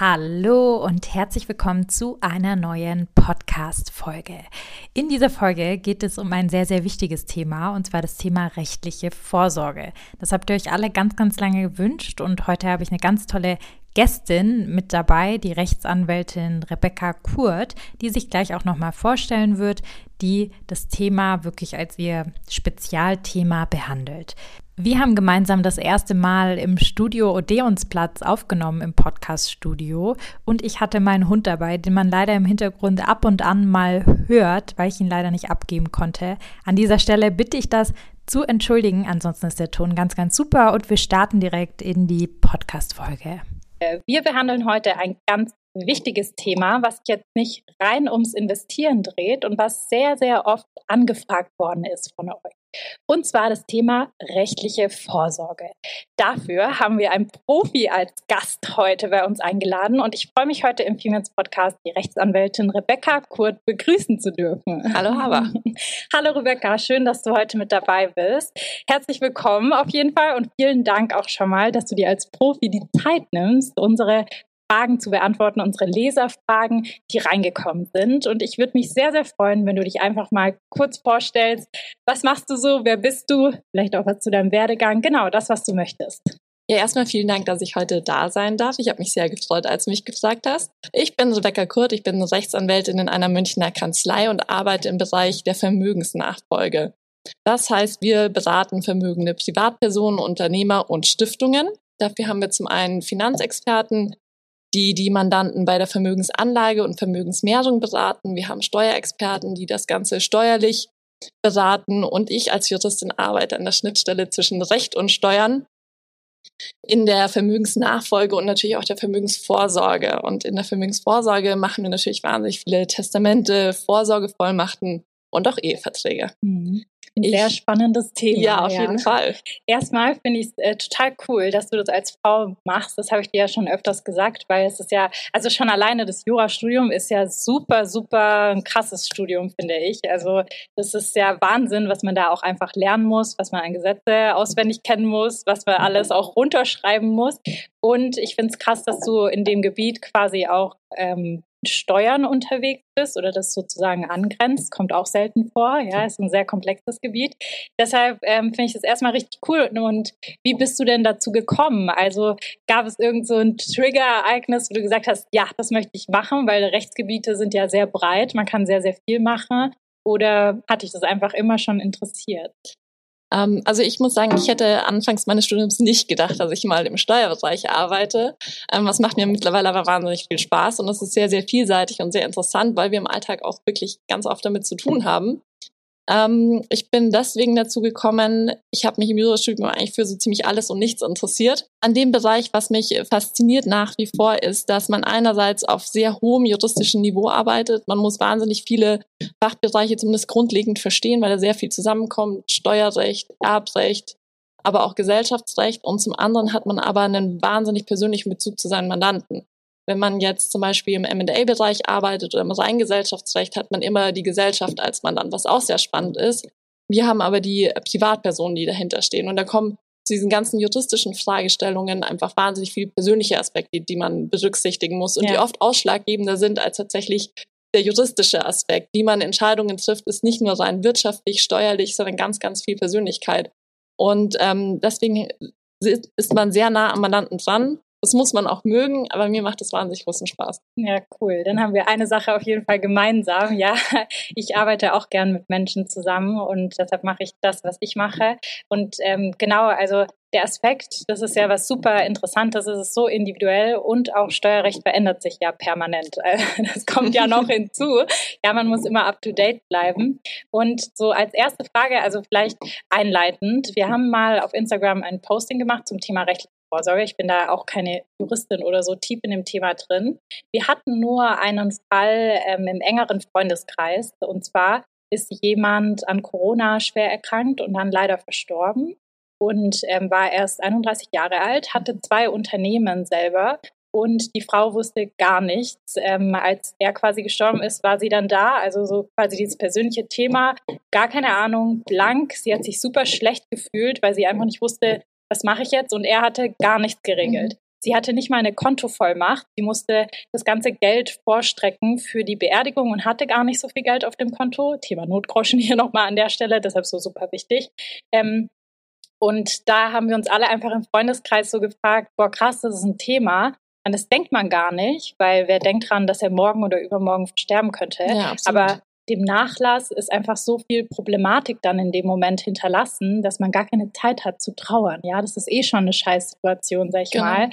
Hallo und herzlich willkommen zu einer neuen Podcast-Folge. In dieser Folge geht es um ein sehr, sehr wichtiges Thema und zwar das Thema rechtliche Vorsorge. Das habt ihr euch alle ganz, ganz lange gewünscht und heute habe ich eine ganz tolle Gästin mit dabei, die Rechtsanwältin Rebecca Kurt, die sich gleich auch nochmal vorstellen wird, die das Thema wirklich als ihr Spezialthema behandelt. Wir haben gemeinsam das erste Mal im Studio Odeonsplatz aufgenommen im Podcast-Studio und ich hatte meinen Hund dabei, den man leider im Hintergrund ab und an mal hört, weil ich ihn leider nicht abgeben konnte. An dieser Stelle bitte ich das zu entschuldigen, ansonsten ist der Ton ganz, ganz super und wir starten direkt in die Podcast-Folge. Wir behandeln heute ein ganz wichtiges Thema, was jetzt nicht rein ums Investieren dreht und was sehr, sehr oft angefragt worden ist von euch. Und zwar das Thema rechtliche Vorsorge. Dafür haben wir einen Profi als Gast heute bei uns eingeladen und ich freue mich heute im Females Podcast die Rechtsanwältin Rebecca Kurt begrüßen zu dürfen. Hallo Haber. Hallo Rebecca, schön, dass du heute mit dabei bist. Herzlich willkommen auf jeden Fall und vielen Dank auch schon mal, dass du dir als Profi die Zeit nimmst, unsere Fragen zu beantworten, unsere Leserfragen, die reingekommen sind. Und ich würde mich sehr, sehr freuen, wenn du dich einfach mal kurz vorstellst. Was machst du so? Wer bist du? Vielleicht auch was zu deinem Werdegang. Genau, das, was du möchtest. Ja, erstmal vielen Dank, dass ich heute da sein darf. Ich habe mich sehr gefreut, als du mich gefragt hast. Ich bin Rebecca Kurt, ich bin Rechtsanwältin in einer Münchner Kanzlei und arbeite im Bereich der Vermögensnachfolge. Das heißt, wir beraten vermögende Privatpersonen, Unternehmer und Stiftungen. Dafür haben wir zum einen Finanzexperten, die die Mandanten bei der Vermögensanlage und Vermögensmehrung beraten. Wir haben Steuerexperten, die das Ganze steuerlich beraten und ich als Juristin arbeite an der Schnittstelle zwischen Recht und Steuern in der Vermögensnachfolge und natürlich auch der Vermögensvorsorge. Und in der Vermögensvorsorge machen wir natürlich wahnsinnig viele Testamente, Vorsorgevollmachten und auch Eheverträge. Mhm. Ein sehr spannendes Thema. Ja, auf ja. jeden Fall. Erstmal finde ich es äh, total cool, dass du das als Frau machst. Das habe ich dir ja schon öfters gesagt, weil es ist ja, also schon alleine das Jurastudium ist ja super, super ein krasses Studium, finde ich. Also das ist ja Wahnsinn, was man da auch einfach lernen muss, was man an Gesetze auswendig kennen muss, was man alles auch runterschreiben muss. Und ich finde es krass, dass du in dem Gebiet quasi auch ähm, Steuern unterwegs bist oder das sozusagen angrenzt, kommt auch selten vor. Ja, ist ein sehr komplexes Gebiet. Deshalb ähm, finde ich das erstmal richtig cool. Und wie bist du denn dazu gekommen? Also gab es irgend so ein Trigger-Ereignis, wo du gesagt hast, ja, das möchte ich machen, weil Rechtsgebiete sind ja sehr breit, man kann sehr, sehr viel machen. Oder hat dich das einfach immer schon interessiert? Ähm, also ich muss sagen, ich hätte anfangs meines Studiums nicht gedacht, dass ich mal im Steuerbereich arbeite. Ähm, was macht mir mittlerweile aber wahnsinnig viel Spaß und es ist sehr, sehr vielseitig und sehr interessant, weil wir im Alltag auch wirklich ganz oft damit zu tun haben. Ähm, ich bin deswegen dazu gekommen, ich habe mich im Jurastudium eigentlich für so ziemlich alles und nichts interessiert. An dem Bereich, was mich fasziniert nach wie vor, ist, dass man einerseits auf sehr hohem juristischen Niveau arbeitet. Man muss wahnsinnig viele Fachbereiche zumindest grundlegend verstehen, weil da sehr viel zusammenkommt. Steuerrecht, Erbrecht, aber auch Gesellschaftsrecht. Und zum anderen hat man aber einen wahnsinnig persönlichen Bezug zu seinen Mandanten. Wenn man jetzt zum Beispiel im M&A-Bereich arbeitet oder im reinen Gesellschaftsrecht, hat man immer die Gesellschaft als Mandant, was auch sehr spannend ist. Wir haben aber die Privatpersonen, die dahinter stehen. Und da kommen zu diesen ganzen juristischen Fragestellungen einfach wahnsinnig viele persönliche Aspekte, die man berücksichtigen muss und ja. die oft ausschlaggebender sind als tatsächlich der juristische Aspekt. Wie man Entscheidungen trifft, ist nicht nur rein wirtschaftlich, steuerlich, sondern ganz, ganz viel Persönlichkeit. Und ähm, deswegen ist man sehr nah am Mandanten dran das muss man auch mögen, aber mir macht es wahnsinnig großen Spaß. Ja, cool. Dann haben wir eine Sache auf jeden Fall gemeinsam. Ja, ich arbeite auch gern mit Menschen zusammen und deshalb mache ich das, was ich mache. Und ähm, genau, also der Aspekt, das ist ja was super Interessantes, es ist so individuell und auch Steuerrecht verändert sich ja permanent. Das kommt ja noch hinzu. Ja, man muss immer up to date bleiben. Und so als erste Frage, also vielleicht einleitend, wir haben mal auf Instagram ein Posting gemacht zum Thema rechtliche Vorsorge. Ich bin da auch keine Juristin oder so tief in dem Thema drin. Wir hatten nur einen Fall ähm, im engeren Freundeskreis. Und zwar ist jemand an Corona schwer erkrankt und dann leider verstorben. und ähm, war erst 31 Jahre alt, hatte zwei Unternehmen selber und die Frau wusste gar nichts. Ähm, als er quasi gestorben ist, war sie dann da, also so quasi dieses persönliche Thema, gar keine Ahnung, blank. Sie hat sich super schlecht gefühlt, weil sie einfach nicht wusste, was mache ich jetzt und er hatte gar nichts geregelt. Mhm. Sie hatte nicht mal eine Kontovollmacht. Sie musste das ganze Geld vorstrecken für die Beerdigung und hatte gar nicht so viel Geld auf dem Konto. Thema Notgroschen hier nochmal an der Stelle, deshalb so super wichtig. Ähm, und da haben wir uns alle einfach im Freundeskreis so gefragt, boah krass, das ist ein Thema. Und das denkt man gar nicht, weil wer denkt dran, dass er morgen oder übermorgen sterben könnte. Ja, Aber dem Nachlass ist einfach so viel Problematik dann in dem Moment hinterlassen, dass man gar keine Zeit hat zu trauern. Ja, das ist eh schon eine Scheißsituation, sag ich genau. mal.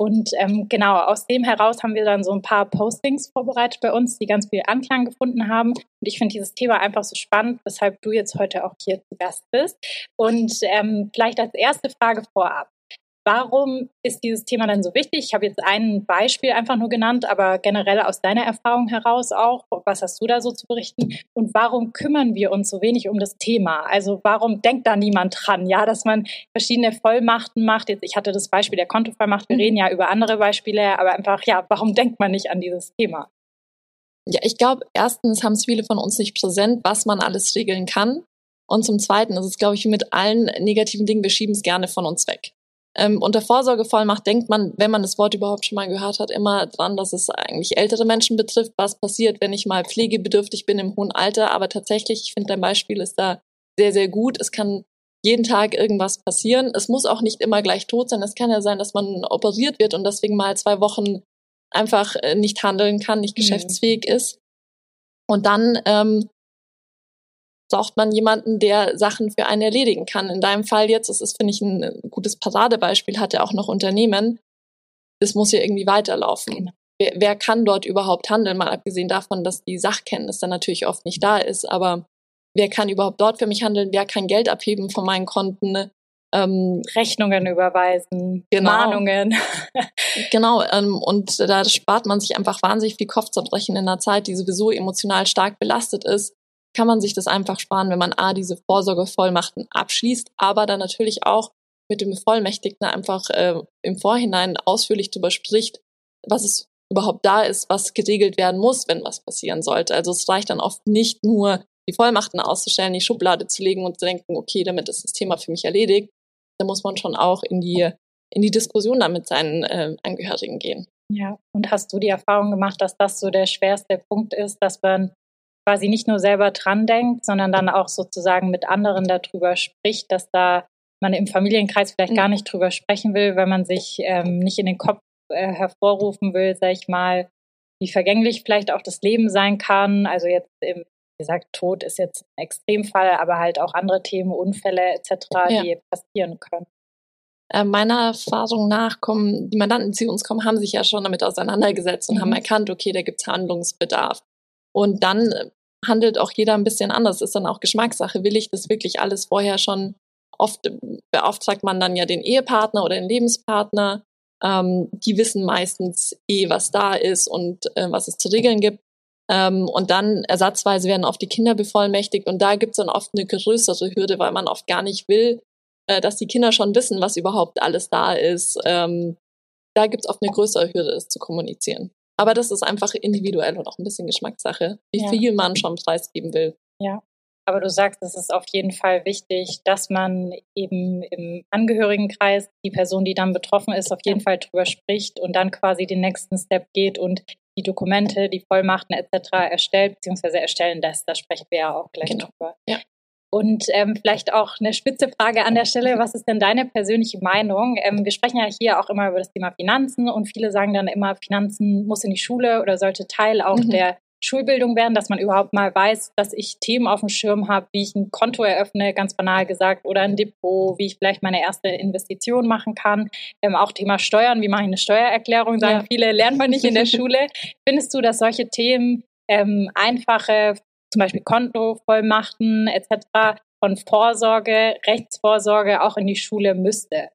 Und ähm, genau, aus dem heraus haben wir dann so ein paar Postings vorbereitet bei uns, die ganz viel Anklang gefunden haben. Und ich finde dieses Thema einfach so spannend, weshalb du jetzt heute auch hier zu Gast bist. Und ähm, vielleicht als erste Frage vorab. Warum ist dieses Thema denn so wichtig? Ich habe jetzt ein Beispiel einfach nur genannt, aber generell aus deiner Erfahrung heraus auch. Was hast du da so zu berichten? Und warum kümmern wir uns so wenig um das Thema? Also warum denkt da niemand dran? Ja, dass man verschiedene Vollmachten macht. Jetzt, ich hatte das Beispiel der Kontovollmacht. Wir mhm. reden ja über andere Beispiele, aber einfach, ja, warum denkt man nicht an dieses Thema? Ja, ich glaube, erstens haben es viele von uns nicht präsent, was man alles regeln kann. Und zum Zweiten ist es, glaube ich, mit allen negativen Dingen, wir schieben es gerne von uns weg. Ähm, unter Vorsorgevollmacht denkt man, wenn man das Wort überhaupt schon mal gehört hat, immer dran, dass es eigentlich ältere Menschen betrifft. Was passiert, wenn ich mal pflegebedürftig bin im hohen Alter? Aber tatsächlich, ich finde, dein Beispiel ist da sehr, sehr gut. Es kann jeden Tag irgendwas passieren. Es muss auch nicht immer gleich tot sein. Es kann ja sein, dass man operiert wird und deswegen mal zwei Wochen einfach äh, nicht handeln kann, nicht mhm. geschäftsfähig mhm. ist. Und dann ähm, braucht man jemanden, der Sachen für einen erledigen kann. In deinem Fall jetzt, das ist, finde ich, ein gutes Paradebeispiel, hat er auch noch Unternehmen. Das muss ja irgendwie weiterlaufen. Genau. Wer, wer kann dort überhaupt handeln? Mal abgesehen davon, dass die Sachkenntnis dann natürlich oft nicht da ist, aber wer kann überhaupt dort für mich handeln? Wer kann Geld abheben von meinen Konten? Ähm, Rechnungen überweisen, genau. Mahnungen. genau, ähm, und da spart man sich einfach wahnsinnig viel Kopfzerbrechen in einer Zeit, die sowieso emotional stark belastet ist kann man sich das einfach sparen, wenn man A, diese Vorsorgevollmachten abschließt, aber dann natürlich auch mit dem Bevollmächtigten einfach äh, im Vorhinein ausführlich darüber spricht, was es überhaupt da ist, was geregelt werden muss, wenn was passieren sollte. Also es reicht dann oft nicht nur, die Vollmachten auszustellen, die Schublade zu legen und zu denken, okay, damit ist das Thema für mich erledigt. Da muss man schon auch in die, in die Diskussion da mit seinen äh, Angehörigen gehen. Ja, und hast du die Erfahrung gemacht, dass das so der schwerste Punkt ist, dass man quasi nicht nur selber dran denkt, sondern dann auch sozusagen mit anderen darüber spricht, dass da man im Familienkreis vielleicht gar mhm. nicht drüber sprechen will, weil man sich ähm, nicht in den Kopf äh, hervorrufen will, sag ich mal, wie vergänglich vielleicht auch das Leben sein kann. Also jetzt im, wie gesagt, Tod ist jetzt ein Extremfall, aber halt auch andere Themen, Unfälle etc., ja. die passieren können. Äh, meiner Erfahrung nach kommen die Mandanten, die zu uns kommen, haben sich ja schon damit auseinandergesetzt und mhm. haben erkannt, okay, da gibt es Handlungsbedarf. Und dann handelt auch jeder ein bisschen anders. Ist dann auch Geschmackssache. Will ich das wirklich alles vorher schon? Oft beauftragt man dann ja den Ehepartner oder den Lebenspartner. Ähm, die wissen meistens eh, was da ist und äh, was es zu regeln gibt. Ähm, und dann ersatzweise werden oft die Kinder bevollmächtigt und da gibt es dann oft eine größere Hürde, weil man oft gar nicht will, äh, dass die Kinder schon wissen, was überhaupt alles da ist. Ähm, da gibt es oft eine größere Hürde, es zu kommunizieren. Aber das ist einfach individuell und auch ein bisschen Geschmackssache, wie ja. viel man schon preisgeben will. Ja, aber du sagst, es ist auf jeden Fall wichtig, dass man eben im Angehörigenkreis, die Person, die dann betroffen ist, auf jeden Fall drüber spricht und dann quasi den nächsten Step geht und die Dokumente, die Vollmachten etc. erstellt bzw. erstellen lässt. Da sprechen wir ja auch gleich genau. drüber. Ja. Und ähm, vielleicht auch eine spitze Frage an der Stelle, was ist denn deine persönliche Meinung? Ähm, wir sprechen ja hier auch immer über das Thema Finanzen und viele sagen dann immer, Finanzen muss in die Schule oder sollte Teil auch mhm. der Schulbildung werden, dass man überhaupt mal weiß, dass ich Themen auf dem Schirm habe, wie ich ein Konto eröffne, ganz banal gesagt, oder ein Depot, wie ich vielleicht meine erste Investition machen kann. Ähm, auch Thema Steuern, wie mache ich eine Steuererklärung, sagen ja. viele, lernt man nicht in der Schule. Findest du, dass solche Themen ähm, einfache zum Beispiel Kontovollmachten etc. von Vorsorge, Rechtsvorsorge auch in die Schule müsste?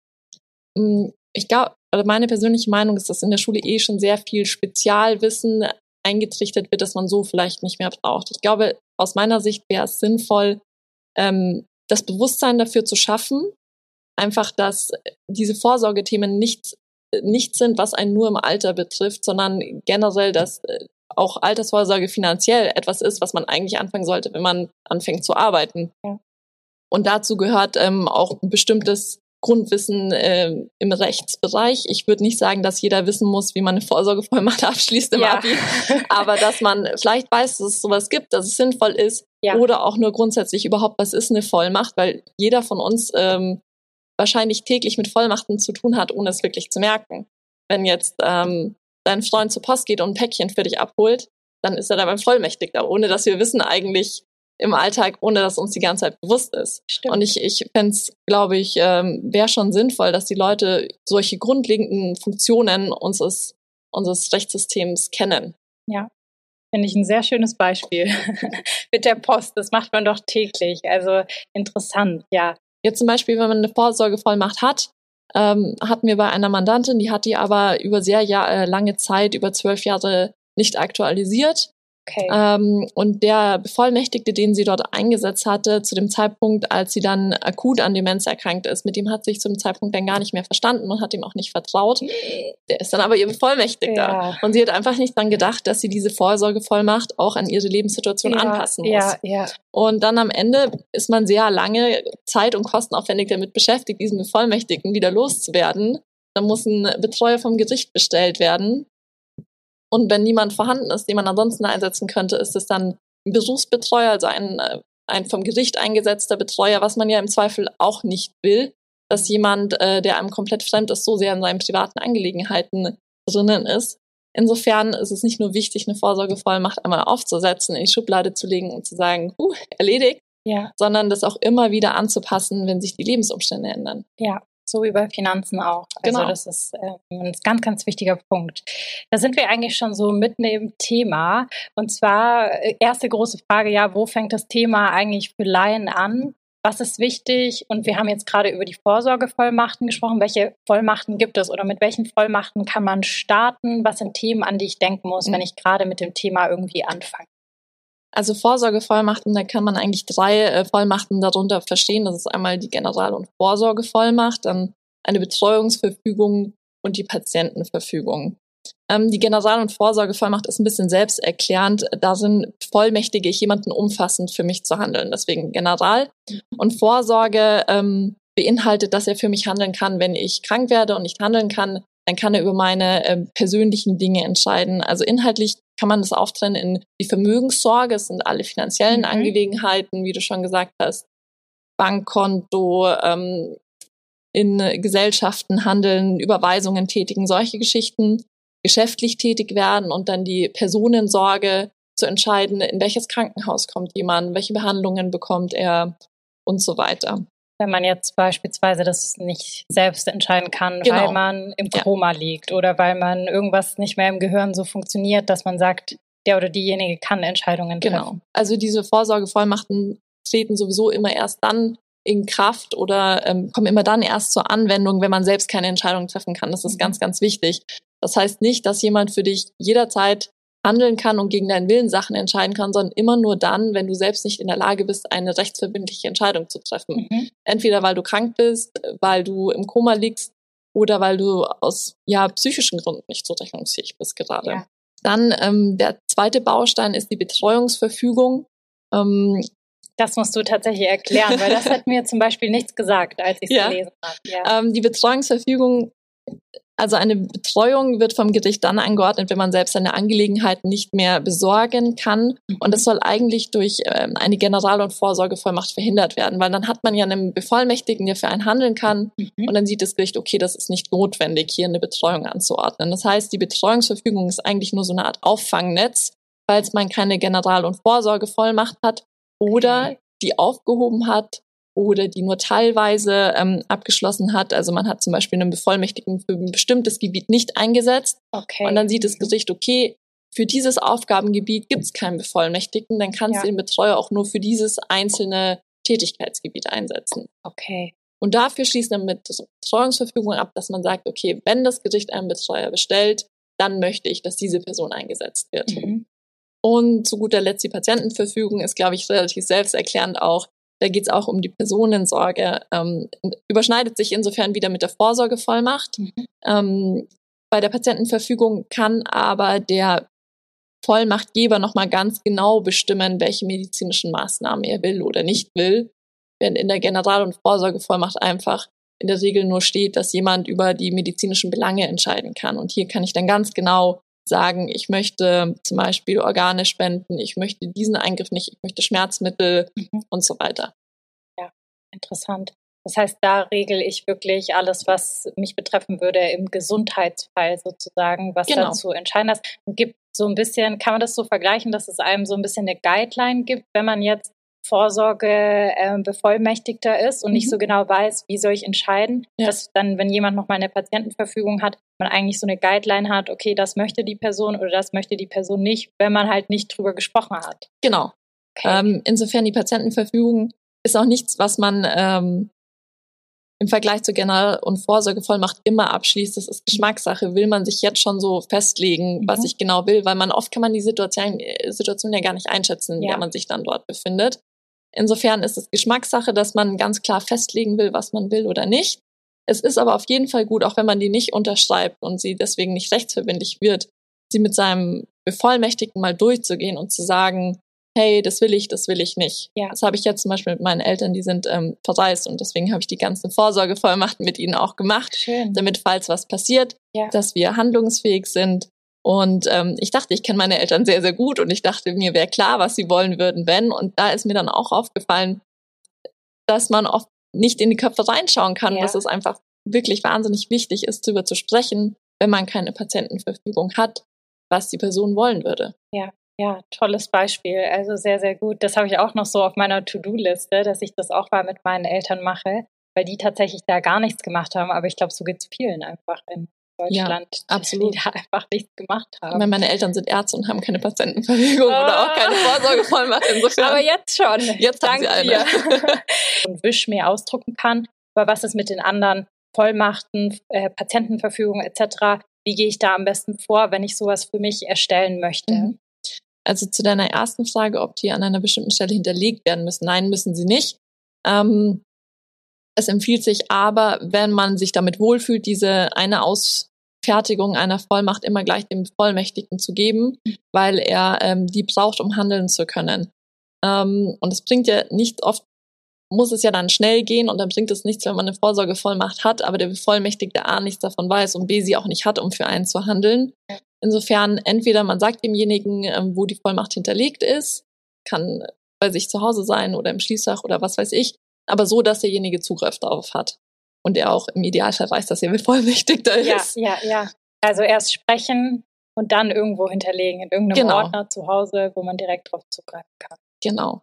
Mm, ich glaube, also meine persönliche Meinung ist, dass in der Schule eh schon sehr viel Spezialwissen eingetrichtert wird, das man so vielleicht nicht mehr braucht. Ich glaube, aus meiner Sicht wäre es sinnvoll, ähm, das Bewusstsein dafür zu schaffen, einfach, dass diese Vorsorgethemen nicht, nicht sind, was einen nur im Alter betrifft, sondern generell, dass äh, auch Altersvorsorge finanziell etwas ist, was man eigentlich anfangen sollte, wenn man anfängt zu arbeiten. Ja. Und dazu gehört ähm, auch ein bestimmtes Grundwissen äh, im Rechtsbereich. Ich würde nicht sagen, dass jeder wissen muss, wie man eine Vorsorgevollmacht abschließt im ja. Abi, aber dass man vielleicht weiß, dass es sowas gibt, dass es sinnvoll ist ja. oder auch nur grundsätzlich überhaupt, was ist eine Vollmacht, weil jeder von uns ähm, wahrscheinlich täglich mit Vollmachten zu tun hat, ohne es wirklich zu merken. Wenn jetzt ähm, dein Freund zur Post geht und ein Päckchen für dich abholt, dann ist er da beim Vollmächtigter, ohne dass wir wissen eigentlich, im Alltag, ohne dass uns die ganze Zeit bewusst ist. Stimmt. Und ich, ich fände es, glaube ich, ähm, wäre schon sinnvoll, dass die Leute solche grundlegenden Funktionen unseres, unseres Rechtssystems kennen. Ja, finde ich ein sehr schönes Beispiel mit der Post. Das macht man doch täglich. Also interessant, ja. Jetzt zum Beispiel, wenn man eine Vorsorgevollmacht hat, ähm, hatten wir bei einer Mandantin, die hat die aber über sehr Jahr, äh, lange Zeit, über zwölf Jahre nicht aktualisiert. Okay. Ähm, und der Bevollmächtigte, den sie dort eingesetzt hatte, zu dem Zeitpunkt, als sie dann akut an Demenz erkrankt ist, mit dem hat sich zum Zeitpunkt dann gar nicht mehr verstanden und hat ihm auch nicht vertraut. Der ist dann aber ihr Bevollmächtigter. Ja. Und sie hat einfach nicht dran gedacht, dass sie diese Vorsorgevollmacht auch an ihre Lebenssituation ja, anpassen muss. Ja. Und dann am Ende ist man sehr lange zeit- und kostenaufwendig damit beschäftigt, diesen Bevollmächtigten wieder loszuwerden. Dann muss ein Betreuer vom Gericht bestellt werden und wenn niemand vorhanden ist, den man ansonsten einsetzen könnte, ist es dann ein Besuchsbetreuer, also ein, äh, ein vom Gericht eingesetzter Betreuer, was man ja im Zweifel auch nicht will, dass jemand, äh, der einem komplett fremd ist, so sehr in seinen privaten Angelegenheiten drinnen ist. Insofern ist es nicht nur wichtig, eine Vorsorgevollmacht einmal aufzusetzen, in die Schublade zu legen und zu sagen, huh, erledigt, ja. sondern das auch immer wieder anzupassen, wenn sich die Lebensumstände ändern. Ja, so wie bei Finanzen auch. Also genau. das ist äh, ein ganz, ganz wichtiger Punkt. Da sind wir eigentlich schon so mitten im Thema. Und zwar äh, erste große Frage, ja, wo fängt das Thema eigentlich für Laien an? Was ist wichtig? Und wir haben jetzt gerade über die Vorsorgevollmachten gesprochen. Welche Vollmachten gibt es oder mit welchen Vollmachten kann man starten? Was sind Themen, an die ich denken muss, mhm. wenn ich gerade mit dem Thema irgendwie anfange? Also Vorsorgevollmachten, da kann man eigentlich drei äh, Vollmachten darunter verstehen. Das ist einmal die General- und Vorsorgevollmacht, dann eine Betreuungsverfügung und die Patientenverfügung. Ähm, die General- und Vorsorgevollmacht ist ein bisschen selbsterklärend. Darin vollmächtige ich jemanden umfassend für mich zu handeln. Deswegen General. Und Vorsorge ähm, beinhaltet, dass er für mich handeln kann, wenn ich krank werde und nicht handeln kann, dann kann er über meine äh, persönlichen Dinge entscheiden. Also inhaltlich kann man das auftrennen in die Vermögenssorge, es sind alle finanziellen mhm. Angelegenheiten, wie du schon gesagt hast, Bankkonto, ähm, in Gesellschaften handeln, Überweisungen tätigen, solche Geschichten, geschäftlich tätig werden und dann die Personensorge zu entscheiden, in welches Krankenhaus kommt jemand, welche Behandlungen bekommt er und so weiter wenn man jetzt beispielsweise das nicht selbst entscheiden kann, genau. weil man im Koma ja. liegt oder weil man irgendwas nicht mehr im Gehirn so funktioniert, dass man sagt, der oder diejenige kann Entscheidungen treffen. Genau. Also diese Vorsorgevollmachten treten sowieso immer erst dann in Kraft oder ähm, kommen immer dann erst zur Anwendung, wenn man selbst keine Entscheidung treffen kann. Das ist mhm. ganz, ganz wichtig. Das heißt nicht, dass jemand für dich jederzeit handeln kann und gegen deinen Willen Sachen entscheiden kann, sondern immer nur dann, wenn du selbst nicht in der Lage bist, eine rechtsverbindliche Entscheidung zu treffen. Mhm. Entweder weil du krank bist, weil du im Koma liegst oder weil du aus ja psychischen Gründen nicht zurechnungsfähig bist gerade. Ja. Dann ähm, der zweite Baustein ist die Betreuungsverfügung. Ähm, das musst du tatsächlich erklären, weil das hat mir zum Beispiel nichts gesagt, als ich es ja. gelesen habe. Ja. Ähm, die Betreuungsverfügung also eine Betreuung wird vom Gericht dann angeordnet, wenn man selbst seine Angelegenheiten nicht mehr besorgen kann. Und das soll eigentlich durch ähm, eine General- und Vorsorgevollmacht verhindert werden, weil dann hat man ja einen Bevollmächtigten, der für einen handeln kann. Mhm. Und dann sieht das Gericht, okay, das ist nicht notwendig, hier eine Betreuung anzuordnen. Das heißt, die Betreuungsverfügung ist eigentlich nur so eine Art Auffangnetz, falls man keine General- und Vorsorgevollmacht hat oder die aufgehoben hat oder die nur teilweise ähm, abgeschlossen hat. Also man hat zum Beispiel einen Bevollmächtigten für ein bestimmtes Gebiet nicht eingesetzt. Okay. Und dann sieht das Gericht, okay, für dieses Aufgabengebiet gibt es keinen Bevollmächtigten, dann kannst ja. du den Betreuer auch nur für dieses einzelne Tätigkeitsgebiet einsetzen. Okay. Und dafür schließt man mit Betreuungsverfügung ab, dass man sagt, okay, wenn das Gericht einen Betreuer bestellt, dann möchte ich, dass diese Person eingesetzt wird. Mhm. Und zu guter Letzt die Patientenverfügung ist, glaube ich, relativ selbsterklärend auch Da geht es auch um die Personensorge. Ähm, überschneidet sich insofern wieder mit der Vorsorgevollmacht. Mhm. Ähm, bei der Patientenverfügung kann aber der Vollmachtgeber nochmal ganz genau bestimmen, welche medizinischen Maßnahmen er will oder nicht will, während in der General- und Vorsorgevollmacht einfach in der Regel nur steht, dass jemand über die medizinischen Belange entscheiden kann. Und hier kann ich dann ganz genau sagen, ich möchte zum Beispiel Organe spenden, ich möchte diesen Eingriff nicht, ich möchte Schmerzmittel mhm. und so weiter. Ja, interessant. Das heißt, da regel ich wirklich alles, was mich betreffen würde im Gesundheitsfall sozusagen, was genau. dazu entscheiden ist. Gibt so ein bisschen, kann man das so vergleichen, dass es einem so ein bisschen eine Guideline gibt, wenn man jetzt Vorsorge äh, bevollmächtigter ist und mhm. nicht so genau weiß, wie soll ich entscheiden, ja. dass dann, wenn jemand noch mal eine Patientenverfügung hat, man eigentlich so eine Guideline hat, okay, das möchte die Person oder das möchte die Person nicht, wenn man halt nicht drüber gesprochen hat. Genau. Okay. Ähm, insofern die Patientenverfügung ist auch nichts, was man ähm, im Vergleich zur General- und Vorsorgevollmacht immer abschließt. Das ist Geschmackssache. Will man sich jetzt schon so festlegen, mhm. was ich genau will, weil man oft kann man die Situation, äh, Situation ja gar nicht einschätzen, ja. in der man sich dann dort befindet. Insofern ist es Geschmackssache, dass man ganz klar festlegen will, was man will oder nicht. Es ist aber auf jeden Fall gut, auch wenn man die nicht unterschreibt und sie deswegen nicht rechtsverbindlich wird, sie mit seinem Bevollmächtigten mal durchzugehen und zu sagen, hey, das will ich, das will ich nicht. Ja. Das habe ich jetzt zum Beispiel mit meinen Eltern, die sind ähm, verreist und deswegen habe ich die ganzen Vorsorgevollmachten mit ihnen auch gemacht, Schön. damit falls was passiert, ja. dass wir handlungsfähig sind und ähm, ich dachte, ich kenne meine Eltern sehr, sehr gut und ich dachte, mir wäre klar, was sie wollen würden, wenn. Und da ist mir dann auch aufgefallen, dass man oft nicht in die Köpfe reinschauen kann, ja. dass es einfach wirklich wahnsinnig wichtig ist, darüber zu sprechen, wenn man keine Patientenverfügung hat, was die Person wollen würde. Ja, ja, tolles Beispiel. Also sehr, sehr gut. Das habe ich auch noch so auf meiner To-Do-Liste, dass ich das auch mal mit meinen Eltern mache, weil die tatsächlich da gar nichts gemacht haben. Aber ich glaube, so geht es vielen einfach in Deutschland, ja, absolut. die da einfach nichts gemacht haben. Meine, meine Eltern sind Ärzte und haben keine Patientenverfügung oh. oder auch keine Vorsorgevollmacht. Insofern. Aber jetzt schon. Jetzt haben sie eine. und Wisch mehr ausdrucken kann. Aber was ist mit den anderen Vollmachten, äh, Patientenverfügung etc.? Wie gehe ich da am besten vor, wenn ich sowas für mich erstellen möchte? Mhm. Also zu deiner ersten Frage, ob die an einer bestimmten Stelle hinterlegt werden müssen. Nein, müssen sie nicht. Ähm, es empfiehlt sich aber, wenn man sich damit wohlfühlt, diese eine Ausfertigung einer Vollmacht immer gleich dem Vollmächtigen zu geben, weil er ähm, die braucht, um handeln zu können. Ähm, und es bringt ja nicht oft, muss es ja dann schnell gehen und dann bringt es nichts, wenn man eine Vorsorgevollmacht hat, aber der Bevollmächtigte A nichts davon weiß und B sie auch nicht hat, um für einen zu handeln. Insofern entweder man sagt demjenigen, ähm, wo die Vollmacht hinterlegt ist, kann bei sich zu Hause sein oder im Schließfach oder was weiß ich, aber so, dass derjenige Zugriff darauf hat. Und er auch im Idealfall weiß, dass er Bevollmächtigter ist. Ja, ja, ja. Also erst sprechen und dann irgendwo hinterlegen, in irgendeinem genau. Ordner zu Hause, wo man direkt drauf zugreifen kann. Genau.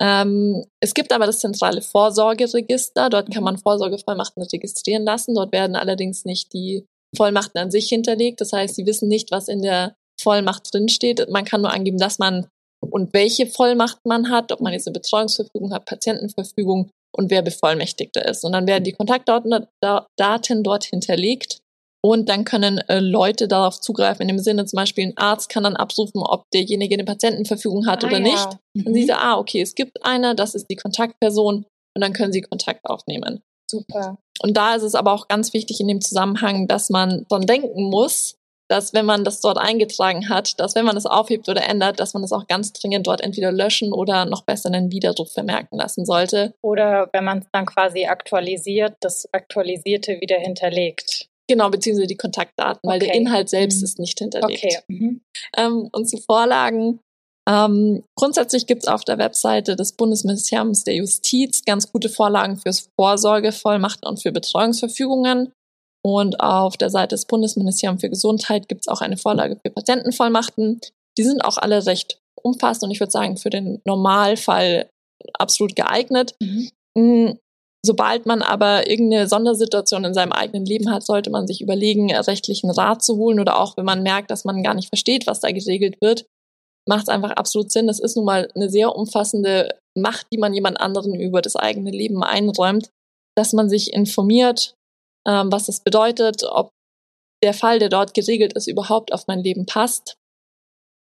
Ähm, es gibt aber das zentrale Vorsorgeregister. Dort kann man Vorsorgevollmachten registrieren lassen. Dort werden allerdings nicht die Vollmachten an sich hinterlegt. Das heißt, sie wissen nicht, was in der Vollmacht drinsteht. Man kann nur angeben, dass man und welche Vollmacht man hat, ob man jetzt eine Betreuungsverfügung hat, Patientenverfügung und wer Bevollmächtigter ist. Und dann werden die Kontaktdaten dort hinterlegt und dann können äh, Leute darauf zugreifen. In dem Sinne zum Beispiel ein Arzt kann dann abrufen, ob derjenige eine Patientenverfügung hat ah, oder ja. nicht. Mhm. Und sie sagen, ah, okay, es gibt eine, das ist die Kontaktperson und dann können sie Kontakt aufnehmen. Super. Und da ist es aber auch ganz wichtig in dem Zusammenhang, dass man dann denken muss, dass wenn man das dort eingetragen hat, dass wenn man es aufhebt oder ändert, dass man es auch ganz dringend dort entweder löschen oder noch besser einen Widerruf vermerken lassen sollte. Oder wenn man es dann quasi aktualisiert, das Aktualisierte wieder hinterlegt. Genau, beziehungsweise die Kontaktdaten, okay. weil der Inhalt selbst mhm. ist nicht hinterlegt. Okay. Mhm. Ähm, und zu Vorlagen. Ähm, grundsätzlich gibt es auf der Webseite des Bundesministeriums der Justiz ganz gute Vorlagen fürs Vorsorgevollmachten und für Betreuungsverfügungen. Und auf der Seite des Bundesministeriums für Gesundheit gibt es auch eine Vorlage für Patientenvollmachten. Die sind auch alle recht umfassend und ich würde sagen, für den Normalfall absolut geeignet. Mhm. Mm, sobald man aber irgendeine Sondersituation in seinem eigenen Leben hat, sollte man sich überlegen, rechtlichen Rat zu holen oder auch wenn man merkt, dass man gar nicht versteht, was da geregelt wird, macht es einfach absolut Sinn. Das ist nun mal eine sehr umfassende Macht, die man jemand anderen über das eigene Leben einräumt, dass man sich informiert, ähm, was das bedeutet, ob der Fall, der dort geregelt ist, überhaupt auf mein Leben passt.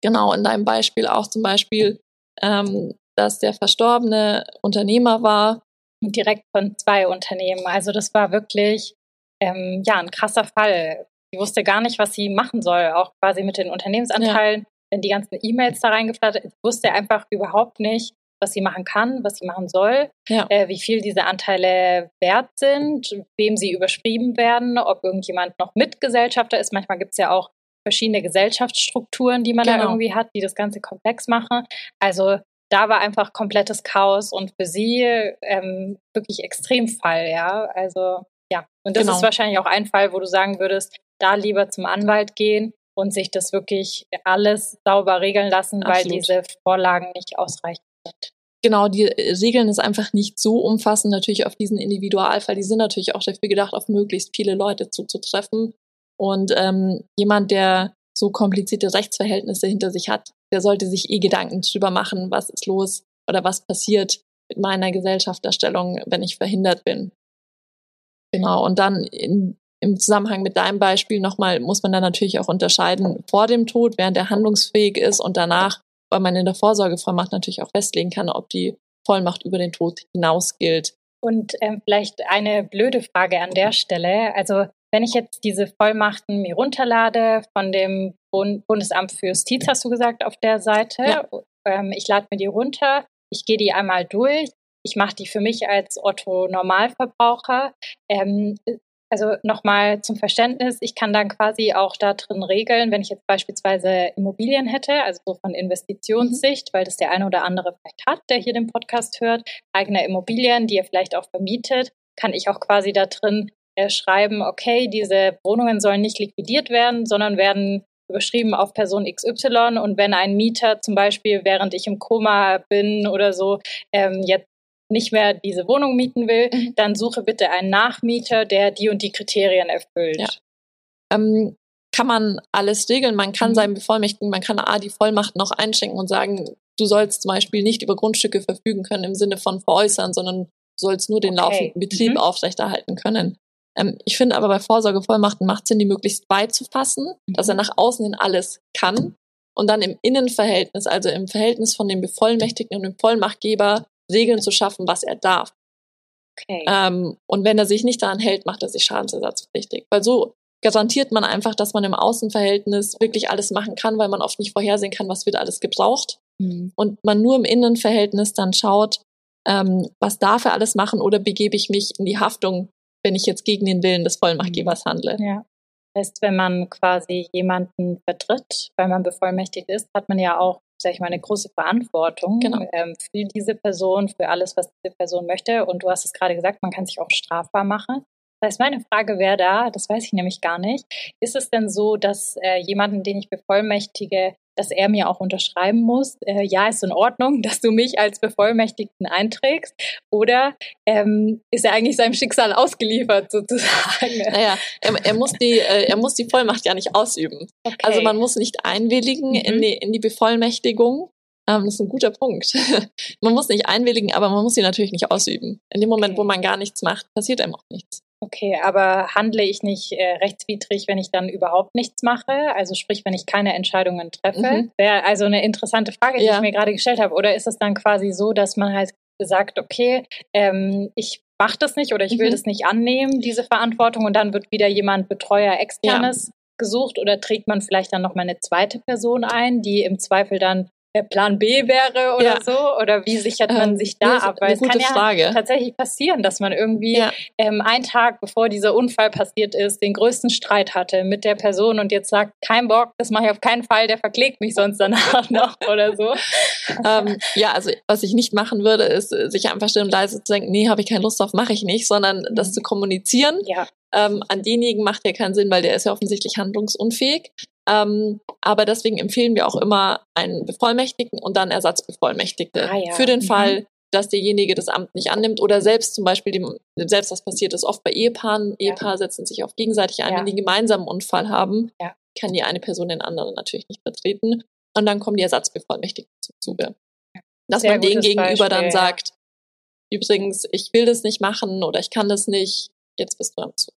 Genau, in deinem Beispiel auch zum Beispiel, ähm, dass der Verstorbene Unternehmer war. Und direkt von zwei Unternehmen. Also das war wirklich ähm, ja ein krasser Fall. Sie wusste gar nicht, was sie machen soll, auch quasi mit den Unternehmensanteilen. Ja. Wenn die ganzen E-Mails da reingeflattert, wusste einfach überhaupt nicht, was sie machen kann, was sie machen soll, ja. äh, wie viel diese Anteile wert sind, wem sie überschrieben werden, ob irgendjemand noch Mitgesellschafter ist. Manchmal gibt es ja auch verschiedene Gesellschaftsstrukturen, die man genau. da irgendwie hat, die das Ganze komplex machen. Also da war einfach komplettes Chaos und für sie ähm, wirklich Extremfall, ja. Also ja, und das genau. ist wahrscheinlich auch ein Fall, wo du sagen würdest, da lieber zum Anwalt gehen und sich das wirklich alles sauber regeln lassen, Absolut. weil diese Vorlagen nicht ausreichend sind. Genau, die Regeln ist einfach nicht so umfassend natürlich auf diesen Individualfall. Die sind natürlich auch dafür gedacht, auf möglichst viele Leute zuzutreffen. Und ähm, jemand, der so komplizierte Rechtsverhältnisse hinter sich hat, der sollte sich eh Gedanken drüber machen, was ist los oder was passiert mit meiner Gesellschafterstellung, wenn ich verhindert bin. Genau. Und dann in, im Zusammenhang mit deinem Beispiel nochmal muss man dann natürlich auch unterscheiden vor dem Tod, während er handlungsfähig ist und danach, weil man in der Vorsorgevollmacht natürlich auch festlegen kann, ob die Vollmacht über den Tod hinaus gilt. Und ähm, vielleicht eine blöde Frage an der Stelle. Also wenn ich jetzt diese Vollmachten mir runterlade von dem Bundesamt für Justiz, hast du gesagt, auf der Seite, ja. ähm, ich lade mir die runter, ich gehe die einmal durch, ich mache die für mich als Otto Normalverbraucher. Ähm, also nochmal zum Verständnis, ich kann dann quasi auch da drin regeln, wenn ich jetzt beispielsweise Immobilien hätte, also so von Investitionssicht, weil das der eine oder andere vielleicht hat, der hier den Podcast hört, eigene Immobilien, die er vielleicht auch vermietet, kann ich auch quasi da drin äh, schreiben, okay, diese Wohnungen sollen nicht liquidiert werden, sondern werden überschrieben auf Person XY. Und wenn ein Mieter zum Beispiel, während ich im Koma bin oder so, ähm, jetzt nicht mehr diese Wohnung mieten will, mhm. dann suche bitte einen Nachmieter, der die und die Kriterien erfüllt. Ja. Ähm, kann man alles regeln. Man kann mhm. seinem Bevollmächtigen, man kann A, die Vollmacht noch einschenken und sagen, du sollst zum Beispiel nicht über Grundstücke verfügen können im Sinne von veräußern, sondern du sollst nur den okay. laufenden Betrieb mhm. aufrechterhalten können. Ähm, ich finde aber bei Vorsorgevollmachten macht Sinn, die möglichst weit zu fassen, mhm. dass er nach außen hin alles kann und dann im Innenverhältnis, also im Verhältnis von dem Bevollmächtigten und dem Vollmachtgeber, Regeln zu schaffen, was er darf. Okay. Ähm, und wenn er sich nicht daran hält, macht er sich schadensersatzpflichtig. Weil so garantiert man einfach, dass man im Außenverhältnis wirklich alles machen kann, weil man oft nicht vorhersehen kann, was wird alles gebraucht. Mhm. Und man nur im Innenverhältnis dann schaut, ähm, was darf er alles machen oder begebe ich mich in die Haftung wenn ich jetzt gegen den Willen des Vollmachtgebers handle. Ja. Das heißt, wenn man quasi jemanden vertritt, weil man bevollmächtigt ist, hat man ja auch, sag ich mal, eine große Verantwortung genau. ähm, für diese Person, für alles, was diese Person möchte. Und du hast es gerade gesagt, man kann sich auch strafbar machen. Das heißt, meine Frage wäre da, das weiß ich nämlich gar nicht, ist es denn so, dass äh, jemanden, den ich bevollmächtige, dass er mir auch unterschreiben muss, äh, ja, ist in Ordnung, dass du mich als Bevollmächtigten einträgst? Oder ähm, ist er eigentlich seinem Schicksal ausgeliefert sozusagen? Naja, er, er muss, die, äh, er muss die Vollmacht ja nicht ausüben. Okay. Also man muss nicht einwilligen mhm. in, die, in die Bevollmächtigung. Ähm, das ist ein guter Punkt. man muss nicht einwilligen, aber man muss sie natürlich nicht ausüben. In dem Moment, okay. wo man gar nichts macht, passiert einem auch nichts. Okay, aber handle ich nicht äh, rechtswidrig, wenn ich dann überhaupt nichts mache? Also sprich, wenn ich keine Entscheidungen treffe? Mhm. Wäre also eine interessante Frage, die ja. ich mir gerade gestellt habe. Oder ist es dann quasi so, dass man halt sagt, okay, ähm, ich mache das nicht oder ich will mhm. das nicht annehmen, diese Verantwortung, und dann wird wieder jemand Betreuer externes ja. gesucht oder trägt man vielleicht dann noch mal eine zweite Person ein, die im Zweifel dann Plan B wäre oder ja. so? Oder wie sichert man ähm, sich da ab? Weil es kann ja Frage. tatsächlich passieren, dass man irgendwie ja. ähm, einen Tag, bevor dieser Unfall passiert ist, den größten Streit hatte mit der Person und jetzt sagt, kein Bock, das mache ich auf keinen Fall, der verklägt mich sonst danach noch oder so. ähm, ja, also was ich nicht machen würde, ist sich einfach still und leise zu denken, nee, habe ich keine Lust auf, mache ich nicht, sondern das zu kommunizieren. Ja. Ähm, an denjenigen macht ja keinen Sinn, weil der ist ja offensichtlich handlungsunfähig. Ähm, aber deswegen empfehlen wir auch immer einen Bevollmächtigten und dann Ersatzbevollmächtigte. Ah, ja. Für den mhm. Fall, dass derjenige das Amt nicht annimmt oder selbst zum Beispiel dem, selbst was passiert ist, oft bei Ehepaaren. Ja. Ehepaare setzen sich auf gegenseitig ein, ja. wenn die gemeinsamen Unfall haben, ja. kann die eine Person den anderen natürlich nicht vertreten. Und dann kommen die Ersatzbevollmächtigten zum Zuge. Dass Sehr man denen gegenüber Beispiel, dann sagt, übrigens, ich will das nicht machen oder ich kann das nicht, jetzt bist du am Zug.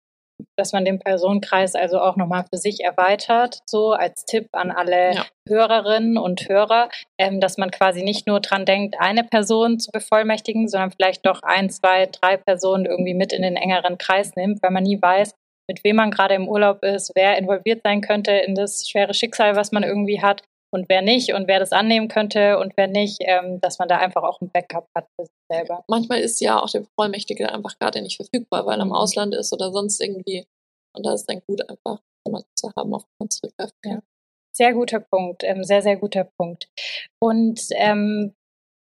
Dass man den Personenkreis also auch nochmal für sich erweitert, so als Tipp an alle ja. Hörerinnen und Hörer, ähm, dass man quasi nicht nur dran denkt, eine Person zu bevollmächtigen, sondern vielleicht doch ein, zwei, drei Personen irgendwie mit in den engeren Kreis nimmt, weil man nie weiß, mit wem man gerade im Urlaub ist, wer involviert sein könnte in das schwere Schicksal, was man irgendwie hat und wer nicht und wer das annehmen könnte und wer nicht, ähm, dass man da einfach auch ein Backup hat für sich selber. Manchmal ist ja auch der Bevollmächtigte einfach gerade nicht verfügbar, weil er im. Ausland ist oder sonst irgendwie. Und da ist dann gut, einfach jemanden zu haben, auf den man zurückgreifen kann. Ja. Sehr guter Punkt, ähm, sehr, sehr guter Punkt. Und ähm,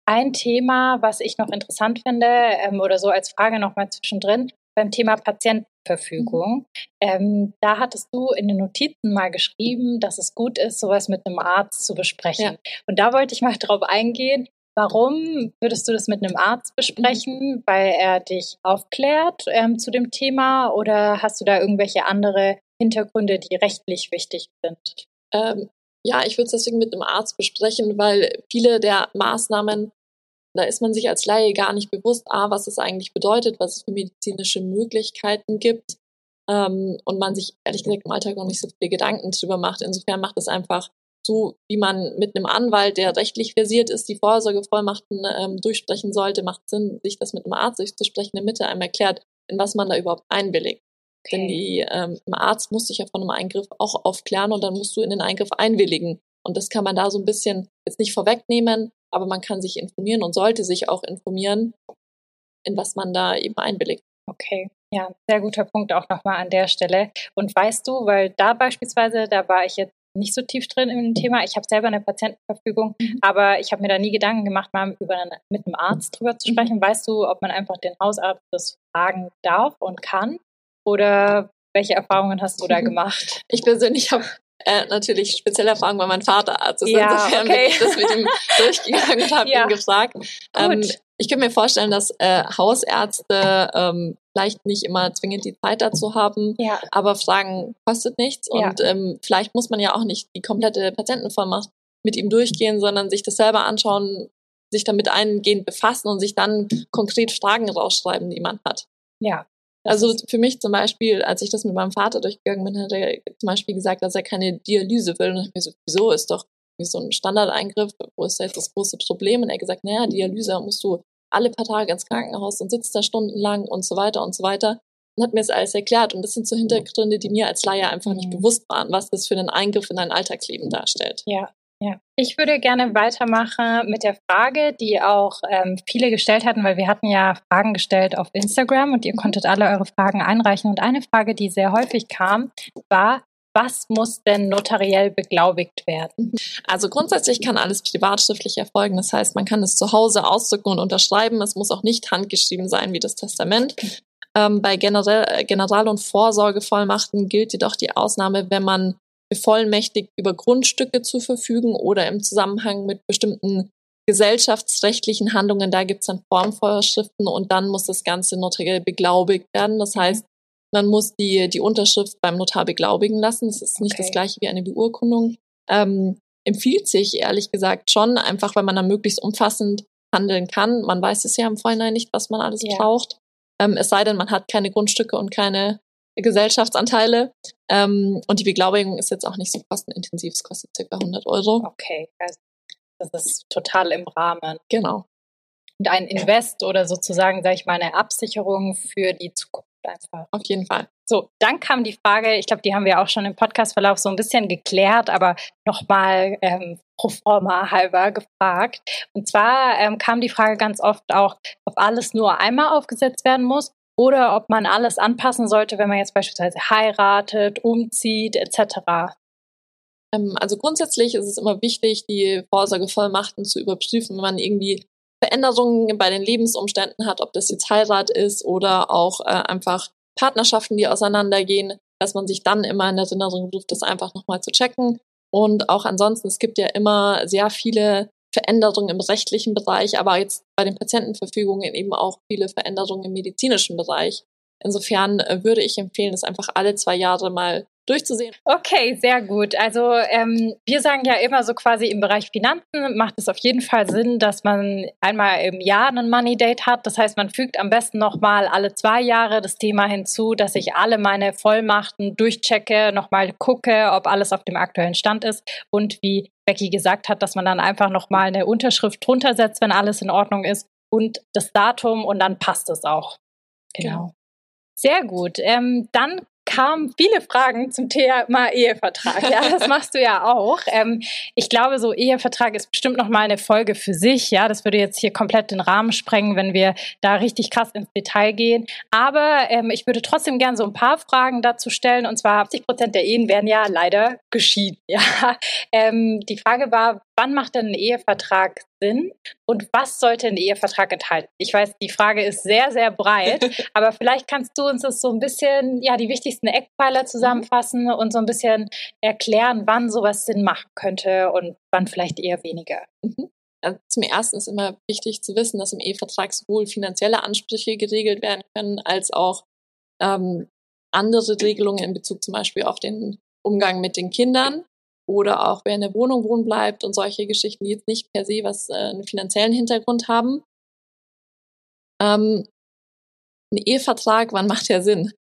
ein Thema, was ich noch interessant finde, ähm, oder so als Frage nochmal zwischendrin, beim Thema Patientenverfügung. Mhm. Ähm, da hattest du in den Notizen mal geschrieben, dass es gut ist, sowas mit einem Arzt zu besprechen. Ja. Und da wollte ich mal drauf eingehen. Warum würdest du das mit einem Arzt besprechen? Mhm. Weil er dich aufklärt ähm, zu dem Thema oder hast du da irgendwelche andere Hintergründe, die rechtlich wichtig sind? Ähm, ja, ich würde es deswegen mit einem Arzt besprechen, weil viele der Maßnahmen da ist man sich als Laie gar nicht bewusst, a, was es eigentlich bedeutet, was es für medizinische Möglichkeiten gibt ähm, und man sich ehrlich gesagt im Alltag auch nicht so viele Gedanken drüber macht. Insofern macht es einfach so, wie man mit einem Anwalt, der rechtlich versiert ist, die Vorsorgevollmachten ähm, durchsprechen sollte, macht Sinn, sich das mit einem Arzt durchzusprechen, damit er einem erklärt, in was man da überhaupt einwilligt. Okay. Denn die, ähm, ein Arzt muss sich ja von einem Eingriff auch aufklären und dann musst du in den Eingriff einwilligen. Und das kann man da so ein bisschen jetzt nicht vorwegnehmen, aber man kann sich informieren und sollte sich auch informieren, in was man da eben einwilligt. Okay, ja, sehr guter Punkt auch nochmal an der Stelle. Und weißt du, weil da beispielsweise, da war ich jetzt nicht so tief drin im Thema. Ich habe selber eine Patientenverfügung, mhm. aber ich habe mir da nie Gedanken gemacht, mal über, mit einem Arzt drüber zu mhm. sprechen. Mhm. Weißt du, ob man einfach den Hausarzt das fragen darf und kann? Oder welche Erfahrungen hast du da gemacht? Ich persönlich habe äh, natürlich spezielle Erfahrung, weil mein Vater Arzt ist. Ja, Insofern okay. bin ich das mit ihm durchgegangen und habe ja. ihn gefragt. Ähm, ich könnte mir vorstellen, dass äh, Hausärzte ähm, vielleicht nicht immer zwingend die Zeit dazu haben, ja. aber Fragen kostet nichts und ähm, vielleicht muss man ja auch nicht die komplette Patientenvollmacht mit ihm durchgehen, sondern sich das selber anschauen, sich damit eingehend befassen und sich dann konkret Fragen rausschreiben, die man hat. Ja, also für mich zum Beispiel, als ich das mit meinem Vater durchgegangen bin, hat er zum Beispiel gesagt, dass er keine Dialyse will. Und ich mir so, wieso ist doch so ein Standardeingriff, wo ist jetzt das große Problem? Und er hat gesagt, naja, Dialyse musst du alle paar Tage ins Krankenhaus und sitzt da stundenlang und so weiter und so weiter. Und hat mir das alles erklärt. Und das sind so Hintergründe, die mir als Laie einfach nicht mhm. bewusst waren, was das für einen Eingriff in dein Alltagsleben darstellt. Ja, ja, ich würde gerne weitermachen mit der Frage, die auch ähm, viele gestellt hatten, weil wir hatten ja Fragen gestellt auf Instagram und ihr konntet alle eure Fragen einreichen. Und eine Frage, die sehr häufig kam, war, was muss denn notariell beglaubigt werden? Also grundsätzlich kann alles privatschriftlich erfolgen. Das heißt, man kann es zu Hause ausdrücken und unterschreiben. Es muss auch nicht handgeschrieben sein wie das Testament. Ähm, bei General-, General und Vorsorgevollmachten gilt jedoch die Ausnahme, wenn man bevollmächtigt, über Grundstücke zu verfügen oder im Zusammenhang mit bestimmten gesellschaftsrechtlichen Handlungen, da gibt es dann Formvorschriften und dann muss das Ganze notariell beglaubigt werden. Das heißt, man muss die, die Unterschrift beim Notar beglaubigen lassen. Das ist nicht okay. das gleiche wie eine Beurkundung. Ähm, empfiehlt sich ehrlich gesagt schon, einfach weil man dann möglichst umfassend handeln kann. Man weiß es ja im Vorhinein nicht, was man alles ja. braucht. Ähm, es sei denn, man hat keine Grundstücke und keine Gesellschaftsanteile. Ähm, und die Beglaubigung ist jetzt auch nicht so kostenintensiv, es kostet ca. 100 Euro. Okay, also das ist total im Rahmen. Genau. Und ein Invest oder sozusagen, sage ich mal, eine Absicherung für die Zukunft einfach. Auf jeden Fall. So, dann kam die Frage, ich glaube, die haben wir auch schon im Podcastverlauf so ein bisschen geklärt, aber nochmal ähm, pro forma halber gefragt. Und zwar ähm, kam die Frage ganz oft auch, ob alles nur einmal aufgesetzt werden muss oder ob man alles anpassen sollte, wenn man jetzt beispielsweise heiratet, umzieht etc. Ähm, also grundsätzlich ist es immer wichtig, die Vorsorgevollmachten zu überprüfen, wenn man irgendwie Veränderungen bei den Lebensumständen hat, ob das jetzt Heirat ist oder auch äh, einfach Partnerschaften, die auseinandergehen, dass man sich dann immer in Erinnerung ruft, das einfach nochmal zu checken. Und auch ansonsten, es gibt ja immer sehr viele Veränderungen im rechtlichen Bereich, aber jetzt bei den Patientenverfügungen eben auch viele Veränderungen im medizinischen Bereich. Insofern äh, würde ich empfehlen, das einfach alle zwei Jahre mal durchzusehen. Okay, sehr gut. Also ähm, wir sagen ja immer so quasi im Bereich Finanzen macht es auf jeden Fall Sinn, dass man einmal im Jahr einen Money Date hat. Das heißt, man fügt am besten nochmal alle zwei Jahre das Thema hinzu, dass ich alle meine Vollmachten durchchecke, nochmal gucke, ob alles auf dem aktuellen Stand ist und wie Becky gesagt hat, dass man dann einfach nochmal eine Unterschrift drunter setzt, wenn alles in Ordnung ist und das Datum und dann passt es auch. Genau. genau. Sehr gut. Ähm, dann kamen viele Fragen zum Thema Ehevertrag. Ja, das machst du ja auch. Ähm, ich glaube, so Ehevertrag ist bestimmt noch mal eine Folge für sich. Ja, das würde jetzt hier komplett den Rahmen sprengen, wenn wir da richtig krass ins Detail gehen. Aber ähm, ich würde trotzdem gerne so ein paar Fragen dazu stellen. Und zwar 80 Prozent der Ehen werden ja leider geschieden. Ja, ähm, die Frage war, wann macht denn ein Ehevertrag Sinn und was sollte ein Ehevertrag enthalten? Ich weiß, die Frage ist sehr, sehr breit, aber vielleicht kannst du uns das so ein bisschen, ja, die wichtigsten Eckpfeiler zusammenfassen und so ein bisschen erklären, wann sowas Sinn machen könnte und wann vielleicht eher weniger. Mhm. Also zum Ersten ist immer wichtig zu wissen, dass im Ehevertrag sowohl finanzielle Ansprüche geregelt werden können, als auch ähm, andere Regelungen in Bezug zum Beispiel auf den Umgang mit den Kindern oder auch wer in der Wohnung wohnen bleibt und solche Geschichten, die jetzt nicht per se was äh, einen finanziellen Hintergrund haben. Ähm, ein Ehevertrag, wann macht der Sinn?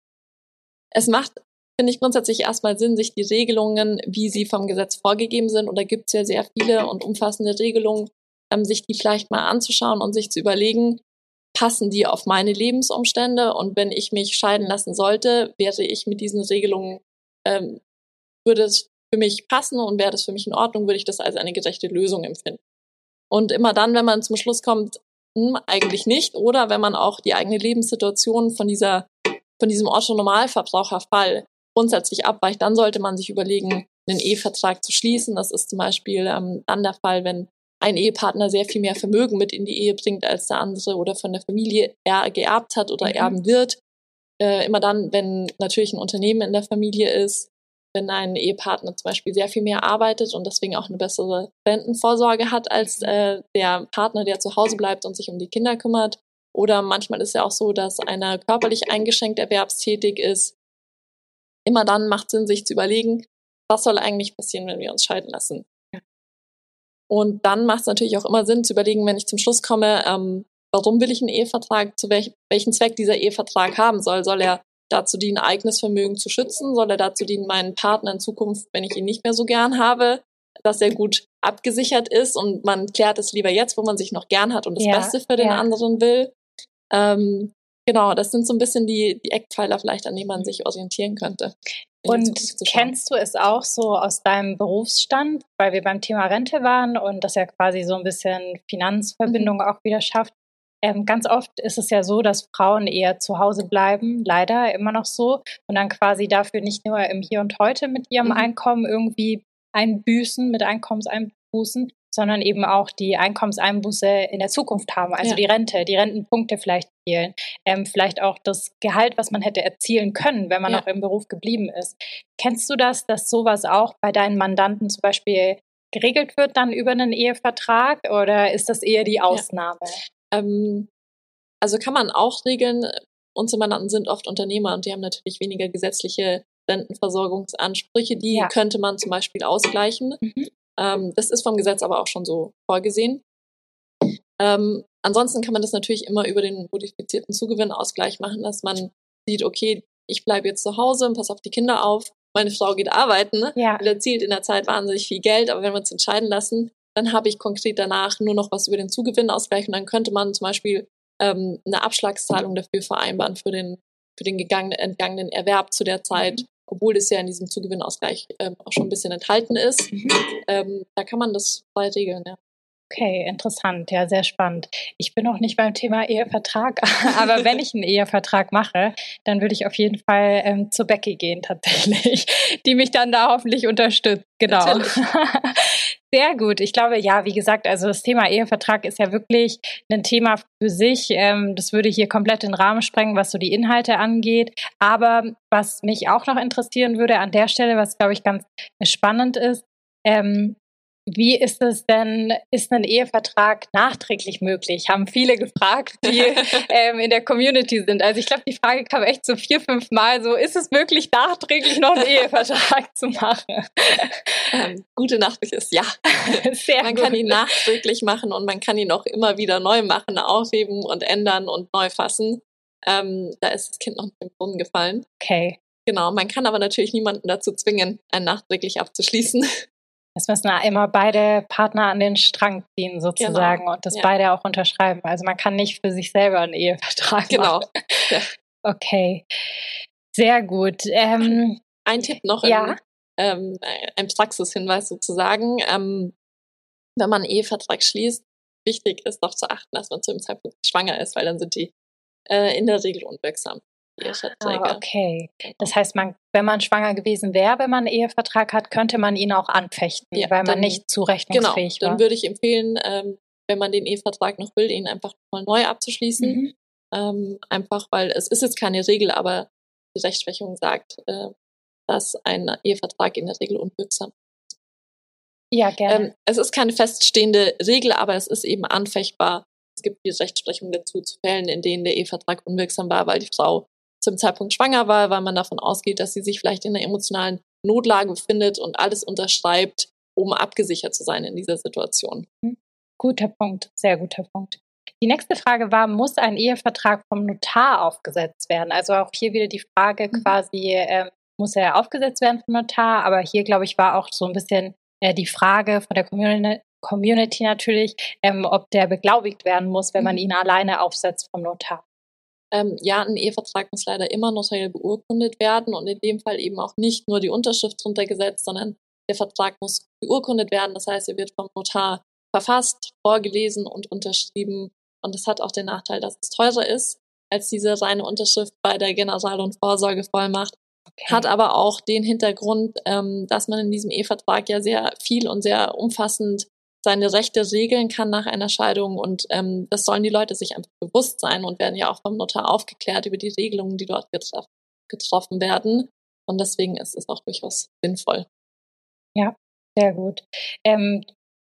Es macht, finde ich, grundsätzlich erstmal Sinn, sich die Regelungen, wie sie vom Gesetz vorgegeben sind, und da gibt es ja sehr viele und umfassende Regelungen, ähm, sich die vielleicht mal anzuschauen und sich zu überlegen, passen die auf meine Lebensumstände und wenn ich mich scheiden lassen sollte, wäre ich mit diesen Regelungen, ähm, würde es für mich passen und wäre das für mich in Ordnung, würde ich das als eine gerechte Lösung empfinden. Und immer dann, wenn man zum Schluss kommt, hm, eigentlich nicht, oder wenn man auch die eigene Lebenssituation von dieser, von diesem Otto-Normalverbraucherfall grundsätzlich abweicht, dann sollte man sich überlegen, einen Ehevertrag zu schließen. Das ist zum Beispiel ähm, dann der Fall, wenn ein Ehepartner sehr viel mehr Vermögen mit in die Ehe bringt als der andere oder von der Familie er geerbt hat oder mhm. erben wird. Äh, immer dann, wenn natürlich ein Unternehmen in der Familie ist, wenn ein Ehepartner zum Beispiel sehr viel mehr arbeitet und deswegen auch eine bessere Rentenvorsorge hat als äh, der Partner, der zu Hause bleibt und sich um die Kinder kümmert. Oder manchmal ist es ja auch so, dass einer körperlich eingeschränkt erwerbstätig ist. Immer dann macht Sinn, sich zu überlegen, was soll eigentlich passieren, wenn wir uns scheiden lassen. Und dann macht es natürlich auch immer Sinn zu überlegen, wenn ich zum Schluss komme, ähm, warum will ich einen Ehevertrag, zu welch, welchen Zweck dieser Ehevertrag haben soll. Soll er dazu dienen, eigenes Vermögen zu schützen? Soll er dazu dienen, meinen Partner in Zukunft, wenn ich ihn nicht mehr so gern habe, dass er gut abgesichert ist und man klärt es lieber jetzt, wo man sich noch gern hat und das ja, Beste für den ja. anderen will? Ähm, genau, das sind so ein bisschen die, die Eckpfeiler vielleicht, an denen man sich orientieren könnte. Und kennst du es auch so aus deinem Berufsstand, weil wir beim Thema Rente waren und das ja quasi so ein bisschen Finanzverbindung mhm. auch wieder schafft? Ähm, ganz oft ist es ja so, dass Frauen eher zu Hause bleiben, leider immer noch so, und dann quasi dafür nicht nur im Hier und Heute mit ihrem mhm. Einkommen irgendwie einbüßen, mit Einkommenseinbußen, sondern eben auch die Einkommenseinbuße in der Zukunft haben, also ja. die Rente, die Rentenpunkte vielleicht fehlen, ähm, vielleicht auch das Gehalt, was man hätte erzielen können, wenn man ja. noch im Beruf geblieben ist. Kennst du das, dass sowas auch bei deinen Mandanten zum Beispiel geregelt wird dann über einen Ehevertrag oder ist das eher die Ausnahme? Ja. Ähm, also kann man auch regeln. Unsere Mandanten sind oft Unternehmer und die haben natürlich weniger gesetzliche Rentenversorgungsansprüche. Die ja. könnte man zum Beispiel ausgleichen. Mhm. Ähm, das ist vom Gesetz aber auch schon so vorgesehen. Ähm, ansonsten kann man das natürlich immer über den modifizierten Zugewinnausgleich machen, dass man sieht, okay, ich bleibe jetzt zu Hause und passe auf die Kinder auf. Meine Frau geht arbeiten, ja. erzielt in der Zeit wahnsinnig viel Geld, aber wenn wir uns entscheiden lassen, dann habe ich konkret danach nur noch was über den Zugewinnausgleich und dann könnte man zum Beispiel ähm, eine Abschlagszahlung dafür vereinbaren für den, für den gegangenen, entgangenen Erwerb zu der Zeit, mhm. obwohl es ja in diesem Zugewinnausgleich ähm, auch schon ein bisschen enthalten ist. Mhm. Ähm, da kann man das frei regeln, ja. Okay, interessant, ja, sehr spannend. Ich bin noch nicht beim Thema Ehevertrag, aber wenn ich einen Ehevertrag mache, dann würde ich auf jeden Fall ähm, zur Becky gehen tatsächlich, die mich dann da hoffentlich unterstützt. Genau. Sehr gut. Ich glaube, ja, wie gesagt, also das Thema Ehevertrag ist ja wirklich ein Thema für sich. Ähm, das würde hier komplett den Rahmen sprengen, was so die Inhalte angeht. Aber was mich auch noch interessieren würde an der Stelle, was glaube ich ganz spannend ist, ähm, Wie ist es denn, ist ein Ehevertrag nachträglich möglich? Haben viele gefragt, die ähm, in der Community sind. Also ich glaube, die Frage kam echt so vier, fünf Mal so, ist es möglich, nachträglich noch einen Ehevertrag zu machen? Ähm, gute Nachricht ist ja. Sehr man gut. kann ihn nachträglich machen und man kann ihn auch immer wieder neu machen, aufheben und ändern und neu fassen. Ähm, da ist das Kind noch im Brunnen gefallen. Okay. Genau, man kann aber natürlich niemanden dazu zwingen, einen nachträglich abzuschließen. Es müssen immer beide Partner an den Strang ziehen sozusagen genau. und das ja. beide auch unterschreiben. Also man kann nicht für sich selber einen Ehevertrag genau. machen. Genau. Ja. Okay, sehr gut. Ähm, ein Tipp noch, ja? ähm, ein Praxishinweis sozusagen. Ähm, wenn man einen Ehevertrag schließt, wichtig ist doch zu achten, dass man zu dem Zeitpunkt schwanger ist, weil dann sind die äh, in der Regel unwirksam. Ah, okay. Genau. Das heißt, man, wenn man schwanger gewesen wäre, wenn man einen Ehevertrag hat, könnte man ihn auch anfechten, ja, weil man nicht zurechnungsfähig genau, war. Dann würde ich empfehlen, ähm, wenn man den Ehevertrag noch will, ihn einfach mal neu abzuschließen. Mhm. Ähm, einfach weil es ist jetzt keine Regel, aber die Rechtsprechung sagt, äh, dass ein Ehevertrag in der Regel unwirksam ist. Ja, gerne. Ähm, es ist keine feststehende Regel, aber es ist eben anfechtbar. Es gibt die Rechtsprechung dazu zu Fällen, in denen der Ehevertrag unwirksam war, weil die Frau zum Zeitpunkt schwanger war, weil man davon ausgeht, dass sie sich vielleicht in einer emotionalen Notlage befindet und alles unterschreibt, um abgesichert zu sein in dieser Situation. Mhm. Guter Punkt, sehr guter Punkt. Die nächste Frage war, muss ein Ehevertrag vom Notar aufgesetzt werden? Also auch hier wieder die Frage mhm. quasi, äh, muss er aufgesetzt werden vom Notar? Aber hier, glaube ich, war auch so ein bisschen äh, die Frage von der Community, Community natürlich, ähm, ob der beglaubigt werden muss, wenn man mhm. ihn alleine aufsetzt vom Notar. Ähm, ja, ein Ehevertrag muss leider immer notariell beurkundet werden und in dem Fall eben auch nicht nur die Unterschrift drunter gesetzt, sondern der Vertrag muss beurkundet werden. Das heißt, er wird vom Notar verfasst, vorgelesen und unterschrieben. Und das hat auch den Nachteil, dass es teurer ist als diese reine Unterschrift bei der General- und Vorsorgevollmacht. Okay. Hat aber auch den Hintergrund, ähm, dass man in diesem Ehevertrag ja sehr viel und sehr umfassend seine Rechte regeln kann nach einer Scheidung. Und ähm, das sollen die Leute sich einfach bewusst sein und werden ja auch vom Notar aufgeklärt über die Regelungen, die dort getroffen, getroffen werden. Und deswegen ist es auch durchaus sinnvoll. Ja, sehr gut. Ähm,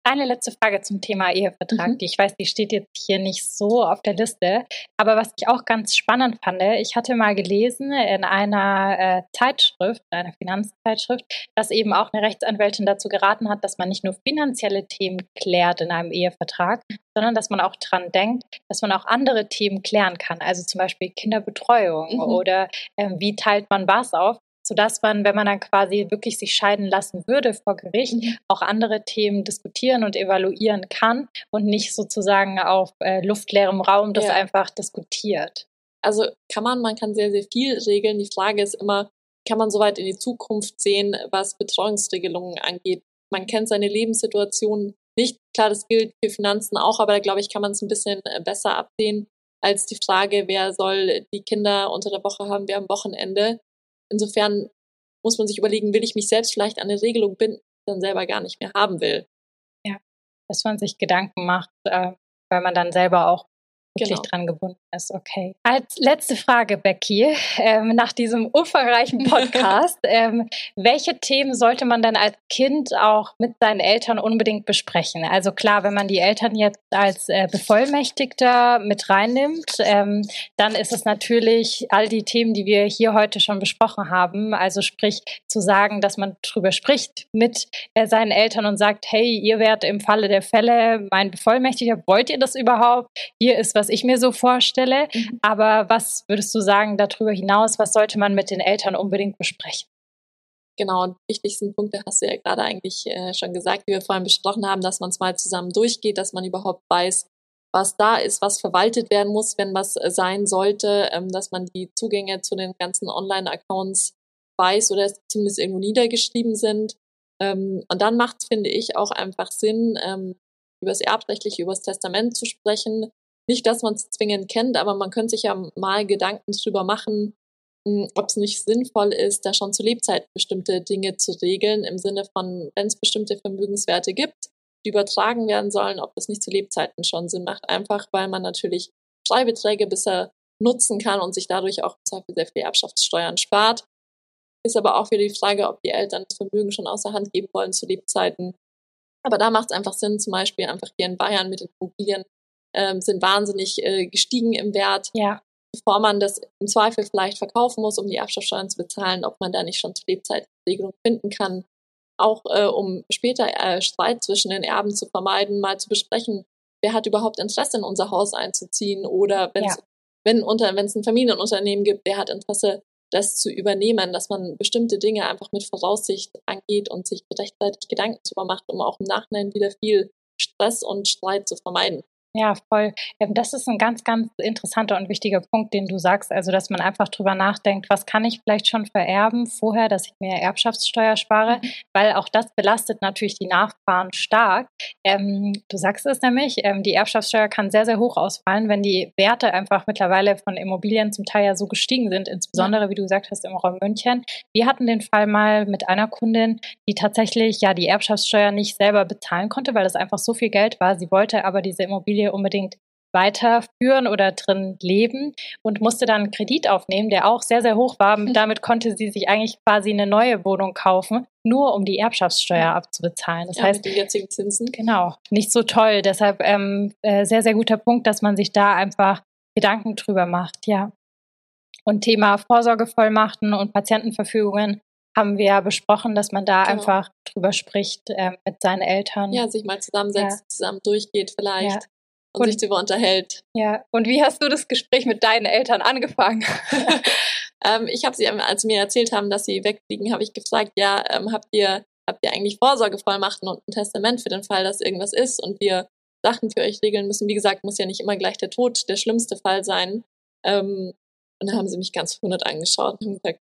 eine letzte Frage zum Thema Ehevertrag, mhm. die ich weiß, die steht jetzt hier nicht so auf der Liste. Aber was ich auch ganz spannend fand, ich hatte mal gelesen in einer äh, Zeitschrift, einer Finanzzeitschrift, dass eben auch eine Rechtsanwältin dazu geraten hat, dass man nicht nur finanzielle Themen klärt in einem Ehevertrag, sondern dass man auch dran denkt, dass man auch andere Themen klären kann. Also zum Beispiel Kinderbetreuung mhm. oder äh, wie teilt man was auf sodass man, wenn man dann quasi wirklich sich scheiden lassen würde vor Gericht, mhm. auch andere Themen diskutieren und evaluieren kann und nicht sozusagen auf äh, luftleerem Raum das ja. einfach diskutiert. Also kann man, man kann sehr, sehr viel regeln. Die Frage ist immer, kann man so weit in die Zukunft sehen, was Betreuungsregelungen angeht? Man kennt seine Lebenssituation nicht. Klar, das gilt für Finanzen auch, aber da glaube ich, kann man es ein bisschen äh, besser absehen als die Frage, wer soll die Kinder unter der Woche haben, wer am Wochenende. Insofern muss man sich überlegen, will ich mich selbst vielleicht an eine Regelung binden, die dann selber gar nicht mehr haben will. Ja, dass man sich Gedanken macht, äh, weil man dann selber auch wirklich genau. dran gebunden ist. Okay. Als letzte Frage, Becky, ähm, nach diesem umfangreichen Podcast, ähm, welche Themen sollte man dann als Kind auch mit seinen Eltern unbedingt besprechen? Also klar, wenn man die Eltern jetzt als äh, Bevollmächtigter mit reinnimmt, ähm, dann ist es natürlich all die Themen, die wir hier heute schon besprochen haben. Also sprich zu sagen, dass man drüber spricht mit äh, seinen Eltern und sagt, hey, ihr werdet im Falle der Fälle mein Bevollmächtigter, wollt ihr das überhaupt? Hier ist was was ich mir so vorstelle. Mhm. Aber was würdest du sagen darüber hinaus, was sollte man mit den Eltern unbedingt besprechen? Genau, und die wichtigsten Punkte hast du ja gerade eigentlich äh, schon gesagt, wie wir vorhin besprochen haben, dass man es mal zusammen durchgeht, dass man überhaupt weiß, was da ist, was verwaltet werden muss, wenn was äh, sein sollte, ähm, dass man die Zugänge zu den ganzen Online-Accounts weiß oder zumindest irgendwo niedergeschrieben sind. Ähm, und dann macht es, finde ich, auch einfach Sinn, ähm, über das Erbrechtliche, über das Testament zu sprechen, nicht, dass man es zwingend kennt, aber man könnte sich ja mal Gedanken drüber machen, hm, ob es nicht sinnvoll ist, da schon zu Lebzeiten bestimmte Dinge zu regeln, im Sinne von, wenn es bestimmte Vermögenswerte gibt, die übertragen werden sollen, ob das nicht zu Lebzeiten schon Sinn macht. Einfach, weil man natürlich Freibeträge bisher nutzen kann und sich dadurch auch sehr viel Erbschaftssteuern spart. Ist aber auch wieder die Frage, ob die Eltern das Vermögen schon außer Hand geben wollen zu Lebzeiten Aber da macht es einfach Sinn, zum Beispiel einfach hier in Bayern mit den Immobilien ähm, sind wahnsinnig äh, gestiegen im Wert. Ja. Bevor man das im Zweifel vielleicht verkaufen muss, um die Erbschaftssteuern zu bezahlen, ob man da nicht schon zur Lebzeitregelung finden kann. Auch äh, um später äh, Streit zwischen den Erben zu vermeiden, mal zu besprechen, wer hat überhaupt Interesse in unser Haus einzuziehen oder wenn's, ja. wenn unter wenn es ein Familienunternehmen gibt, wer hat Interesse das zu übernehmen, dass man bestimmte Dinge einfach mit Voraussicht angeht und sich rechtzeitig Gedanken darüber macht, um auch im Nachhinein wieder viel Stress und Streit zu vermeiden. Ja, voll. Ähm, das ist ein ganz, ganz interessanter und wichtiger Punkt, den du sagst. Also, dass man einfach drüber nachdenkt, was kann ich vielleicht schon vererben vorher, dass ich mir Erbschaftssteuer spare, mhm. weil auch das belastet natürlich die Nachfahren stark. Ähm, du sagst es nämlich, ähm, die Erbschaftssteuer kann sehr, sehr hoch ausfallen, wenn die Werte einfach mittlerweile von Immobilien zum Teil ja so gestiegen sind, insbesondere, ja. wie du gesagt hast, im Raum München. Wir hatten den Fall mal mit einer Kundin, die tatsächlich ja die Erbschaftssteuer nicht selber bezahlen konnte, weil das einfach so viel Geld war. Sie wollte aber diese Immobilie unbedingt weiterführen oder drin leben und musste dann einen Kredit aufnehmen, der auch sehr, sehr hoch war. Damit konnte sie sich eigentlich quasi eine neue Wohnung kaufen, nur um die Erbschaftssteuer abzubezahlen. Das ja, heißt, mit den jetzigen Zinsen. Genau, nicht so toll. Deshalb ähm, äh, sehr, sehr guter Punkt, dass man sich da einfach Gedanken drüber macht, ja. Und Thema Vorsorgevollmachten und Patientenverfügungen haben wir ja besprochen, dass man da genau. einfach drüber spricht äh, mit seinen Eltern. Ja, sich mal zusammensetzt, ja. zusammen durchgeht vielleicht. Und, und sich darüber unterhält. Ja, und wie hast du das Gespräch mit deinen Eltern angefangen? ähm, ich habe sie, als sie mir erzählt haben, dass sie wegfliegen, habe ich gefragt, ja, ähm, habt ihr habt ihr eigentlich Vorsorgevollmachten und ein Testament für den Fall, dass irgendwas ist und wir Sachen für euch regeln müssen. Wie gesagt, muss ja nicht immer gleich der Tod der schlimmste Fall sein. Ähm, und dann haben sie mich ganz verwundert angeschaut und haben gesagt,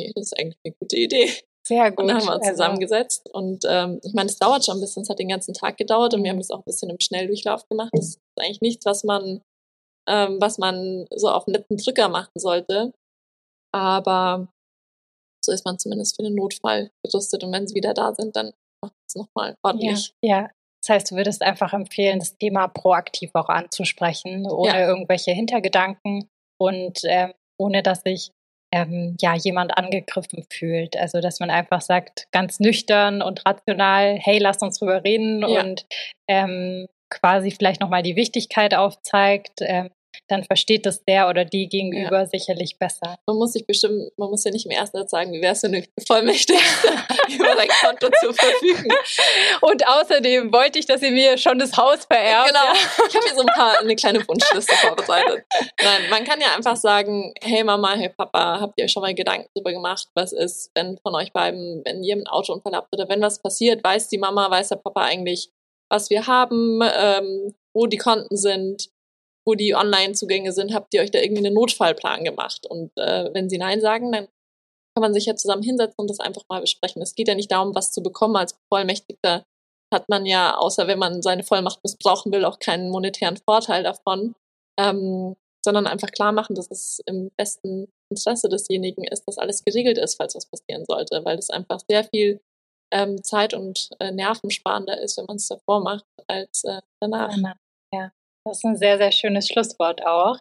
nee, das ist eigentlich eine gute Idee. Sehr gut. Und dann haben wir uns also zusammengesetzt. Und ähm, ich meine, es dauert schon ein bisschen, es hat den ganzen Tag gedauert und wir haben es auch ein bisschen im Schnelldurchlauf gemacht. Das ist eigentlich nichts, was man, ähm, was man so auf einen netten Drücker machen sollte. Aber so ist man zumindest für den Notfall gerüstet. Und wenn sie wieder da sind, dann macht es nochmal ordentlich. Ja, ja. Das heißt, du würdest einfach empfehlen, das Thema proaktiv auch anzusprechen, ohne ja. irgendwelche Hintergedanken und ähm, ohne dass sich ähm, ja jemand angegriffen fühlt. Also dass man einfach sagt, ganz nüchtern und rational, hey, lass uns drüber reden ja. und ähm, quasi vielleicht nochmal die Wichtigkeit aufzeigt, ähm, dann versteht das der oder die gegenüber ja. sicherlich besser. Man muss sich bestimmt, man muss ja nicht im ersten Satz sagen, wie wärst du eine Vollmächtige über dein Konto zu verfügen. Und außerdem wollte ich, dass ihr mir schon das Haus vererbt. Genau. Ich habe hier so ein paar, eine kleine Wunschliste vorbereitet. Nein, man kann ja einfach sagen, hey Mama, hey Papa, habt ihr euch schon mal Gedanken darüber gemacht, was ist, wenn von euch beiden, wenn ihr einen Autounfall habt oder wenn was passiert, weiß die Mama, weiß der Papa eigentlich, was wir haben, ähm, wo die Konten sind, wo die Online-Zugänge sind, habt ihr euch da irgendwie einen Notfallplan gemacht? Und äh, wenn sie Nein sagen, dann kann man sich ja zusammen hinsetzen und das einfach mal besprechen. Es geht ja nicht darum, was zu bekommen. Als Vollmächtigter hat man ja, außer wenn man seine Vollmacht missbrauchen will, auch keinen monetären Vorteil davon, ähm, sondern einfach klar machen, dass es im besten Interesse desjenigen ist, dass alles geregelt ist, falls was passieren sollte, weil das einfach sehr viel ähm, Zeit und äh, Nervensparender ist, wenn man es davor macht, als äh, danach. Ja. Das ist ein sehr, sehr schönes Schlusswort auch.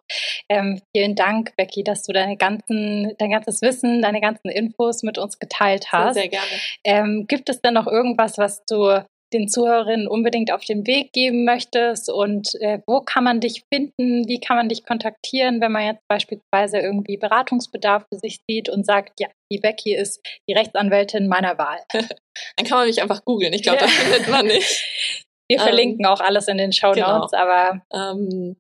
Ähm, vielen Dank, Becky, dass du deine ganzen, dein ganzes Wissen, deine ganzen Infos mit uns geteilt hast. Sehr, sehr gerne. Ähm, gibt es denn noch irgendwas, was du den Zuhörerinnen unbedingt auf den Weg geben möchtest? Und äh, wo kann man dich finden? Wie kann man dich kontaktieren, wenn man jetzt beispielsweise irgendwie Beratungsbedarf für sich sieht und sagt, ja, die Becky ist die Rechtsanwältin meiner Wahl? Dann kann man mich einfach googeln. Ich glaube, ja. das findet man nicht. Wir ähm, verlinken auch alles in den Show Notes, genau. aber. Ähm,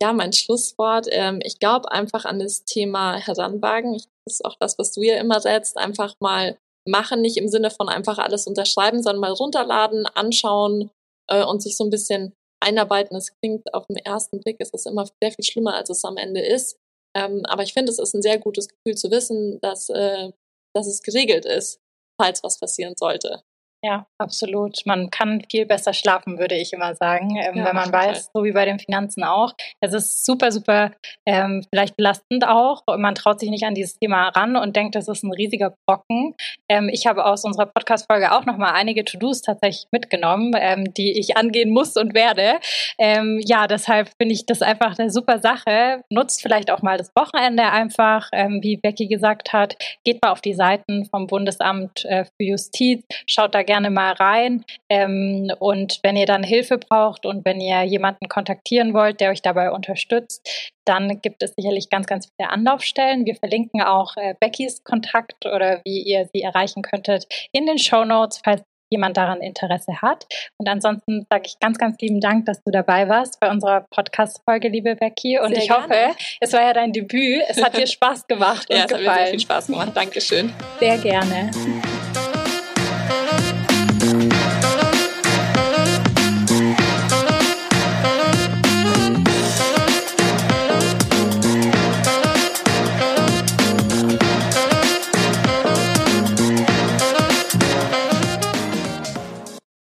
ja, mein Schlusswort. Ähm, ich glaube einfach an das Thema Heranwagen. das ist auch das, was du ja immer setzt. Einfach mal machen, nicht im Sinne von einfach alles unterschreiben, sondern mal runterladen, anschauen äh, und sich so ein bisschen einarbeiten. Es klingt auf den ersten Blick, ist es immer sehr viel schlimmer, als es am Ende ist. Ähm, aber ich finde, es ist ein sehr gutes Gefühl zu wissen, dass, äh, dass es geregelt ist, falls was passieren sollte. Ja, absolut. Man kann viel besser schlafen, würde ich immer sagen, ähm, ja, wenn man weiß, so wie bei den Finanzen auch. Es ist super, super ähm, vielleicht belastend auch. Man traut sich nicht an dieses Thema ran und denkt, das ist ein riesiger Brocken. Ähm, ich habe aus unserer Podcast-Folge auch nochmal einige To-Dos tatsächlich mitgenommen, ähm, die ich angehen muss und werde. Ähm, ja, deshalb finde ich das einfach eine super Sache. Nutzt vielleicht auch mal das Wochenende einfach, ähm, wie Becky gesagt hat. Geht mal auf die Seiten vom Bundesamt äh, für Justiz, schaut da gerne gerne mal rein. Ähm, und wenn ihr dann Hilfe braucht und wenn ihr jemanden kontaktieren wollt, der euch dabei unterstützt, dann gibt es sicherlich ganz, ganz viele Anlaufstellen. Wir verlinken auch äh, Beckys Kontakt oder wie ihr sie erreichen könntet in den Show Notes, falls jemand daran Interesse hat. Und ansonsten sage ich ganz, ganz lieben Dank, dass du dabei warst bei unserer Podcast-Folge, liebe Becky. Und sehr ich gerne. hoffe, es war ja dein Debüt. Es hat dir Spaß gemacht und ja, es gefallen. hat mir sehr viel Spaß gemacht. Dankeschön. Sehr gerne.